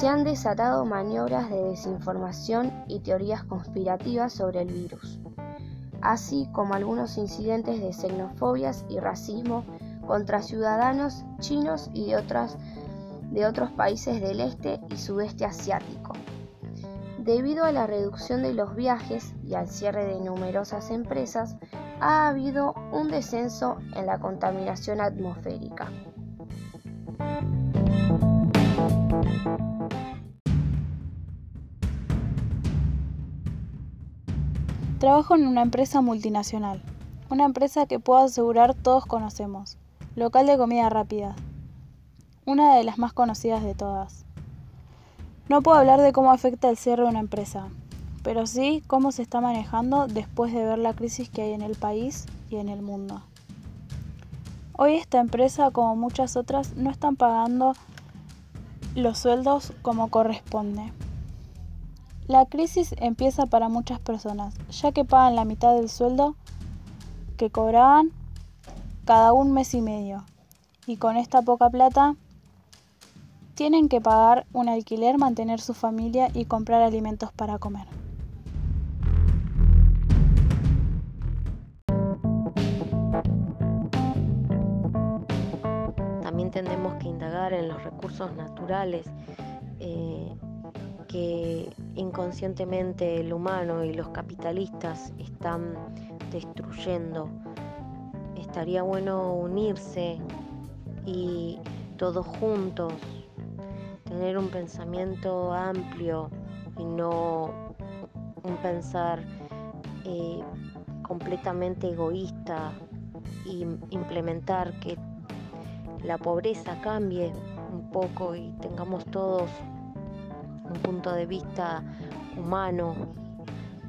se han desatado maniobras de desinformación y teorías conspirativas sobre el virus, así como algunos incidentes de xenofobias y racismo contra ciudadanos chinos y de, otros países del este y sudeste asiático. Debido a la reducción de los viajes y al cierre de numerosas empresas, ha habido un descenso en la contaminación atmosférica. Trabajo en una empresa multinacional, una empresa que puedo asegurar todos conocemos, local de comida rápida, una de las más conocidas de todas. No puedo hablar de cómo afecta el cierre de una empresa, pero sí cómo se está manejando después de ver la crisis que hay en el país y en el mundo. Hoy esta empresa, como muchas otras, no están pagando los sueldos como corresponde. La crisis empieza para muchas personas, ya que pagan la mitad del sueldo que cobraban cada un mes y medio. Y con esta poca plata tienen que pagar un alquiler, mantener su familia y comprar alimentos para comer. Tenemos que indagar en los recursos naturales eh, que inconscientemente el humano y los capitalistas están destruyendo. Estaría bueno unirse y todos juntos tener un pensamiento amplio y no un pensar eh, completamente egoísta y implementar que la pobreza cambie un poco y tengamos todos un punto de vista humano,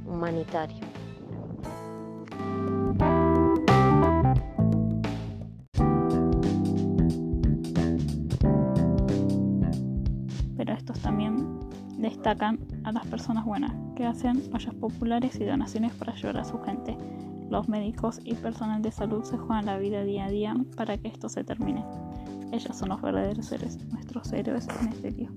humanitario. destacan a las personas buenas, que hacen ollas populares y donaciones para ayudar a su gente. Los médicos y personal de salud se juegan la vida día a día para que esto se termine. Ellos son los verdaderos seres, nuestros héroes en este día.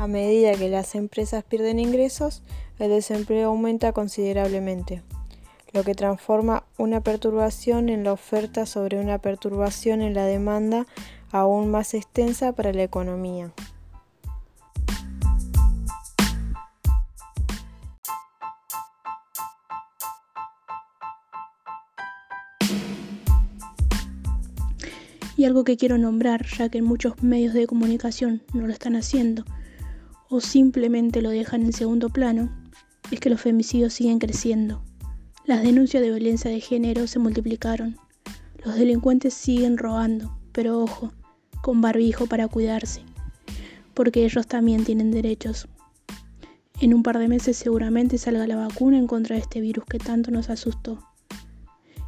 A medida que las empresas pierden ingresos, el desempleo aumenta considerablemente, lo que transforma una perturbación en la oferta sobre una perturbación en la demanda aún más extensa para la economía. Y algo que quiero nombrar, ya que muchos medios de comunicación no lo están haciendo, o simplemente lo dejan en segundo plano, es que los femicidios siguen creciendo. Las denuncias de violencia de género se multiplicaron. Los delincuentes siguen robando, pero ojo, con barbijo para cuidarse, porque ellos también tienen derechos. En un par de meses seguramente salga la vacuna en contra de este virus que tanto nos asustó.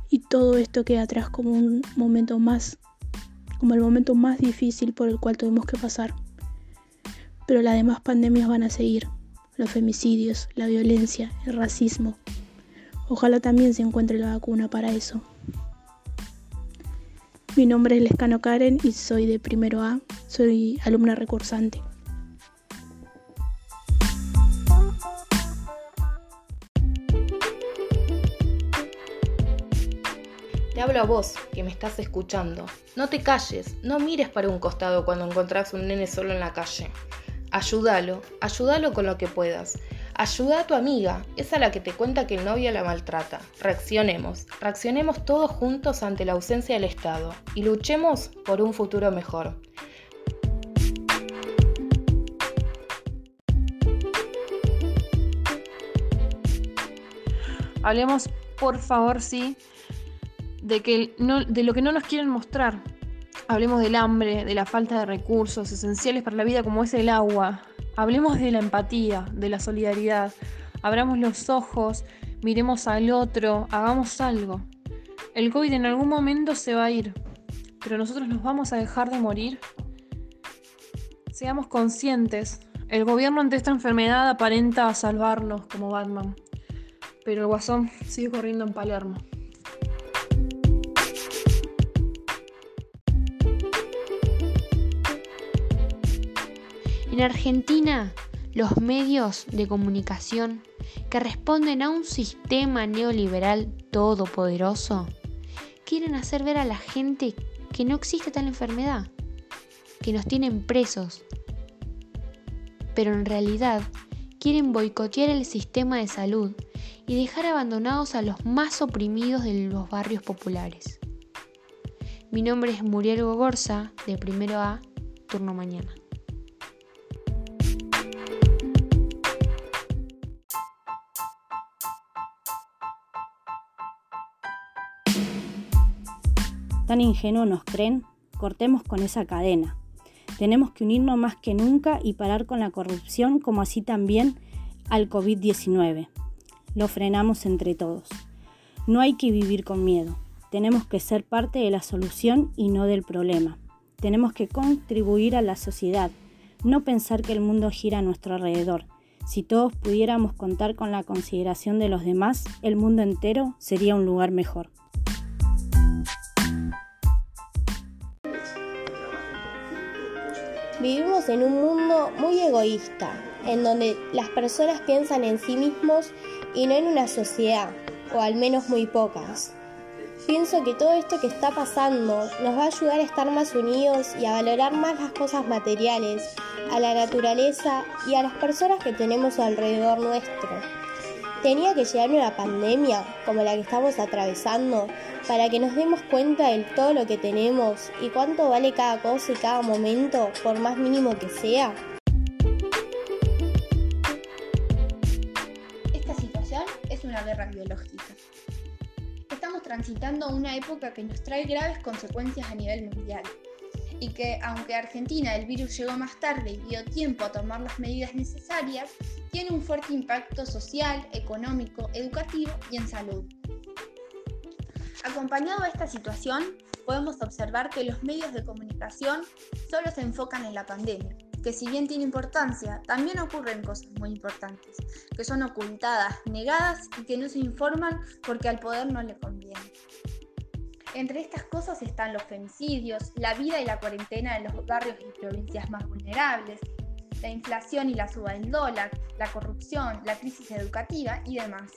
Y todo esto queda atrás como un momento más, como el momento más difícil por el cual tuvimos que pasar pero las demás pandemias van a seguir, los femicidios, la violencia, el racismo. Ojalá también se encuentre la vacuna para eso. Mi nombre es Lescano Karen y soy de primero A, soy alumna recursante. Te hablo a vos, que me estás escuchando. No te calles, no mires para un costado cuando encontrás un nene solo en la calle. Ayúdalo, ayúdalo con lo que puedas. Ayuda a tu amiga, esa la que te cuenta que el novio la maltrata. Reaccionemos, reaccionemos todos juntos ante la ausencia del Estado y luchemos por un futuro mejor. Hablemos, por favor, sí, de, que de lo que no nos quieren mostrar, Hablemos del hambre, de la falta de recursos esenciales para la vida como es el agua. Hablemos de la empatía, de la solidaridad. Abramos los ojos, miremos al otro, hagamos algo. El COVID en algún momento se va a ir, pero nosotros nos vamos a dejar de morir. Seamos conscientes. El gobierno ante esta enfermedad aparenta salvarnos como Batman. pero el guasón sigue corriendo en Palermo. En Argentina, los medios de comunicación que responden a un sistema neoliberal todopoderoso quieren hacer ver a la gente que no existe tal enfermedad, que nos tienen presos, pero en realidad quieren boicotear el sistema de salud y dejar abandonados a los más oprimidos de los barrios populares. Mi nombre es Muriel Gogorza, de primero A, turno mañana. Tan ingenuos nos creen, cortemos con esa cadena. Tenemos que unirnos más que nunca y parar con la corrupción como así también al COVID-19. Lo frenamos entre todos. No hay que vivir con miedo. Tenemos que ser parte de la solución y no del problema. Tenemos que contribuir a la sociedad, no pensar que el mundo gira a nuestro alrededor. Si todos pudiéramos contar con la consideración de los demás, el mundo entero sería un lugar mejor. Vivimos en un mundo muy egoísta, en donde las personas piensan en sí mismos y no en una sociedad, o al menos muy pocas. Pienso que todo esto que está pasando nos va a ayudar a estar más unidos y a valorar más las cosas materiales, a la naturaleza y a las personas que tenemos alrededor nuestro. Tenía que llegar una pandemia como la que estamos atravesando para que nos demos cuenta de todo lo que tenemos y cuánto vale cada cosa y cada momento, por más mínimo que sea. Esta situación es una guerra biológica. Estamos transitando una época que nos trae graves consecuencias a nivel mundial y que aunque Argentina el virus llegó más tarde y dio tiempo a tomar las medidas necesarias, tiene un fuerte impacto social, económico, educativo y en salud. Acompañado a esta situación, podemos observar que los medios de comunicación solo se enfocan en la pandemia, que si bien tiene importancia, también ocurren cosas muy importantes, que son ocultadas, negadas y que no se informan porque al poder no le conviene. Entre estas cosas están los femicidios, la vida y la cuarentena en los barrios y provincias más vulnerables, la inflación y la suba del dólar, la corrupción, la crisis educativa y demás.